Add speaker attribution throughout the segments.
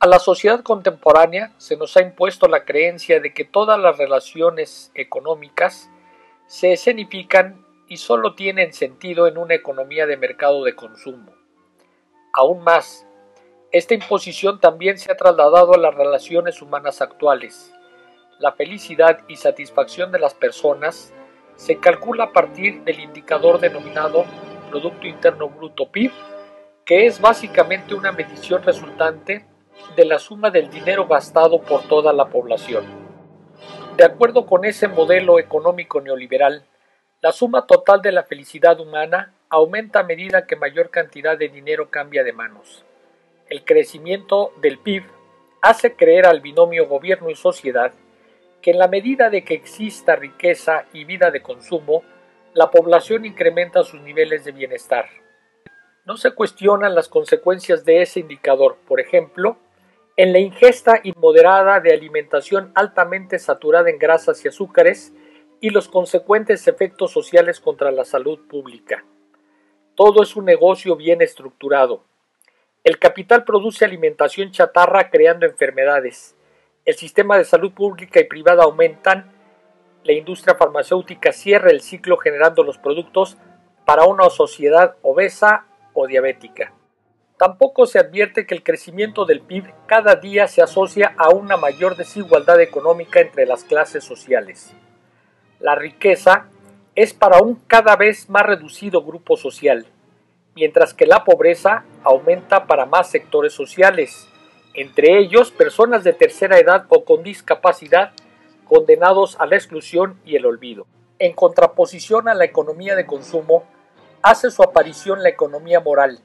Speaker 1: A la sociedad contemporánea se nos ha impuesto la creencia de que todas las relaciones económicas se escenifican y solo tienen sentido en una economía de mercado de consumo. Aún más, esta imposición también se ha trasladado a las relaciones humanas actuales. La felicidad y satisfacción de las personas se calcula a partir del indicador denominado Producto Interno Bruto PIB, que es básicamente una medición resultante de la suma del dinero gastado por toda la población. De acuerdo con ese modelo económico neoliberal, la suma total de la felicidad humana aumenta a medida que mayor cantidad de dinero cambia de manos. El crecimiento del PIB hace creer al binomio gobierno y sociedad que en la medida de que exista riqueza y vida de consumo, la población incrementa sus niveles de bienestar. No se cuestionan las consecuencias de ese indicador, por ejemplo, en la ingesta inmoderada de alimentación altamente saturada en grasas y azúcares y los consecuentes efectos sociales contra la salud pública. Todo es un negocio bien estructurado. El capital produce alimentación chatarra creando enfermedades. El sistema de salud pública y privada aumentan. La industria farmacéutica cierra el ciclo generando los productos para una sociedad obesa o diabética. Tampoco se advierte que el crecimiento del PIB cada día se asocia a una mayor desigualdad económica entre las clases sociales. La riqueza es para un cada vez más reducido grupo social, mientras que la pobreza aumenta para más sectores sociales, entre ellos personas de tercera edad o con discapacidad condenados a la exclusión y el olvido. En contraposición a la economía de consumo, hace su aparición la economía moral,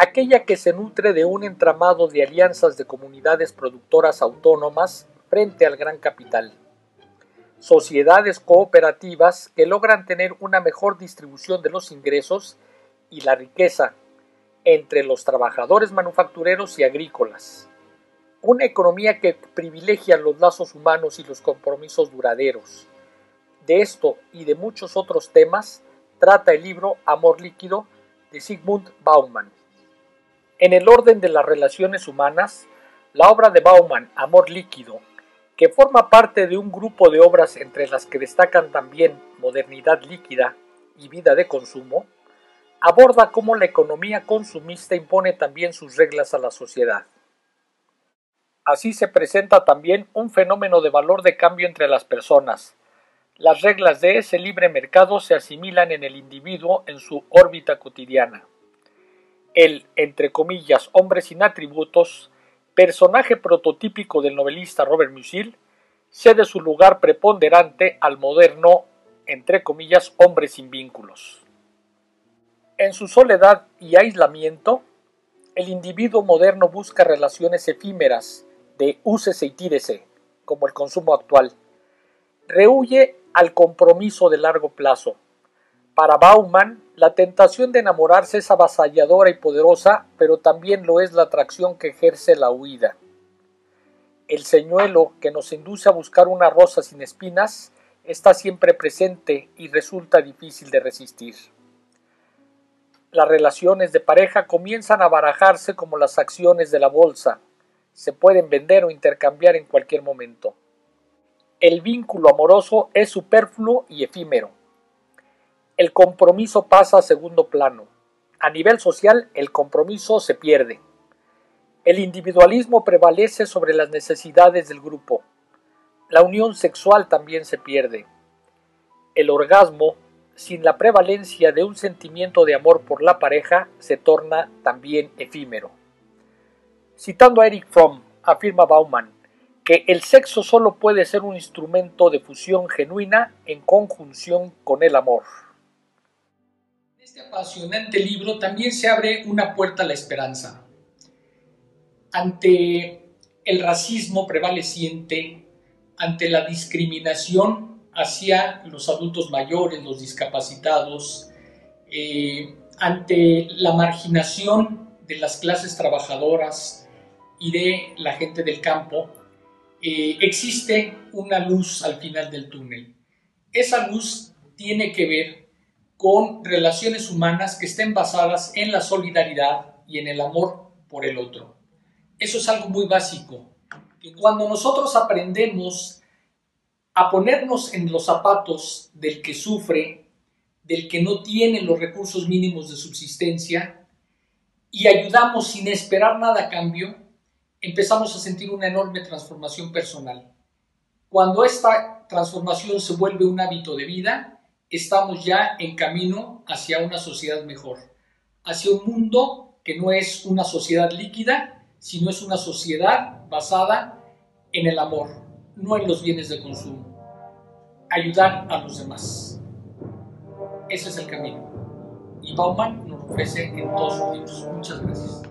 Speaker 1: aquella que se nutre de un entramado de alianzas de comunidades productoras autónomas frente al gran capital. Sociedades cooperativas que logran tener una mejor distribución de los ingresos y la riqueza entre los trabajadores manufactureros y agrícolas. Una economía que privilegia los lazos humanos y los compromisos duraderos. De esto y de muchos otros temas trata el libro Amor líquido de Sigmund Baumann. En el orden de las relaciones humanas, la obra de Bauman, Amor líquido, que forma parte de un grupo de obras entre las que destacan también Modernidad líquida y Vida de consumo, aborda cómo la economía consumista impone también sus reglas a la sociedad. Así se presenta también un fenómeno de valor de cambio entre las personas. Las reglas de ese libre mercado se asimilan en el individuo en su órbita cotidiana el, entre comillas, hombre sin atributos, personaje prototípico del novelista Robert Musil, cede su lugar preponderante al moderno, entre comillas, hombre sin vínculos. En su soledad y aislamiento, el individuo moderno busca relaciones efímeras de úsese y tírese, como el consumo actual. Rehuye al compromiso de largo plazo. Para Bauman, la tentación de enamorarse es avasalladora y poderosa, pero también lo es la atracción que ejerce la huida. El señuelo que nos induce a buscar una rosa sin espinas está siempre presente y resulta difícil de resistir. Las relaciones de pareja comienzan a barajarse como las acciones de la bolsa. Se pueden vender o intercambiar en cualquier momento. El vínculo amoroso es superfluo y efímero el compromiso pasa a segundo plano. A nivel social, el compromiso se pierde. El individualismo prevalece sobre las necesidades del grupo. La unión sexual también se pierde. El orgasmo, sin la prevalencia de un sentimiento de amor por la pareja, se torna también efímero. Citando a Eric Fromm, afirma Bauman que el sexo solo puede ser un instrumento de fusión genuina en conjunción con el amor este apasionante libro también se abre una puerta a la esperanza. Ante el racismo prevaleciente, ante la discriminación hacia los adultos mayores, los discapacitados, eh, ante la marginación de las clases trabajadoras y de la gente del campo, eh, existe una luz al final del túnel. Esa luz tiene que ver con relaciones humanas que estén basadas en la solidaridad y en el amor por el otro. Eso es algo muy básico. Que cuando nosotros aprendemos a ponernos en los zapatos del que sufre, del que no tiene los recursos mínimos de subsistencia, y ayudamos sin esperar nada a cambio, empezamos a sentir una enorme transformación personal. Cuando esta transformación se vuelve un hábito de vida, estamos ya en camino hacia una sociedad mejor, hacia un mundo que no es una sociedad líquida, sino es una sociedad basada en el amor, no en los bienes de consumo. Ayudar a los demás. Ese es el camino. Y Bauman nos ofrece en todos sus libros. Muchas gracias.